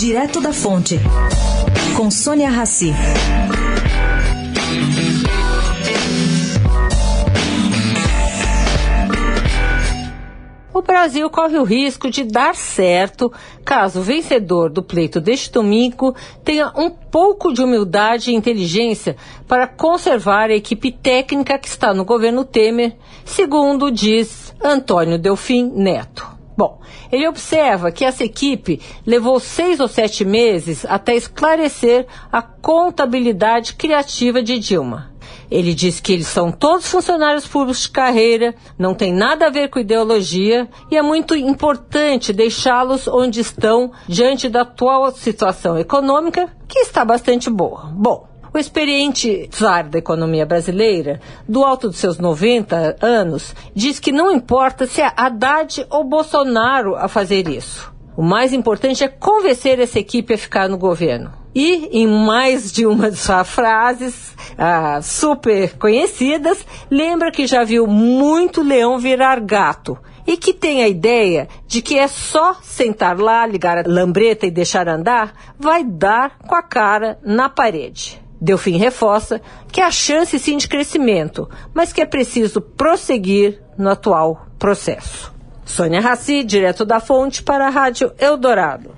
Direto da Fonte, com Sônia Rassi. O Brasil corre o risco de dar certo caso o vencedor do pleito deste domingo tenha um pouco de humildade e inteligência para conservar a equipe técnica que está no governo Temer, segundo diz Antônio Delfim Neto. Bom, ele observa que essa equipe levou seis ou sete meses até esclarecer a contabilidade criativa de Dilma. Ele diz que eles são todos funcionários públicos de carreira, não tem nada a ver com ideologia e é muito importante deixá-los onde estão diante da atual situação econômica, que está bastante boa. Bom, o experiente czar da economia brasileira, do alto dos seus 90 anos, diz que não importa se é Haddad ou Bolsonaro a fazer isso. O mais importante é convencer essa equipe a ficar no governo. E, em mais de uma de suas frases ah, super conhecidas, lembra que já viu muito leão virar gato e que tem a ideia de que é só sentar lá, ligar a lambreta e deixar andar, vai dar com a cara na parede. Delfim reforça que há chance sim de crescimento, mas que é preciso prosseguir no atual processo. Sônia Raci, direto da fonte para a Rádio Eldorado.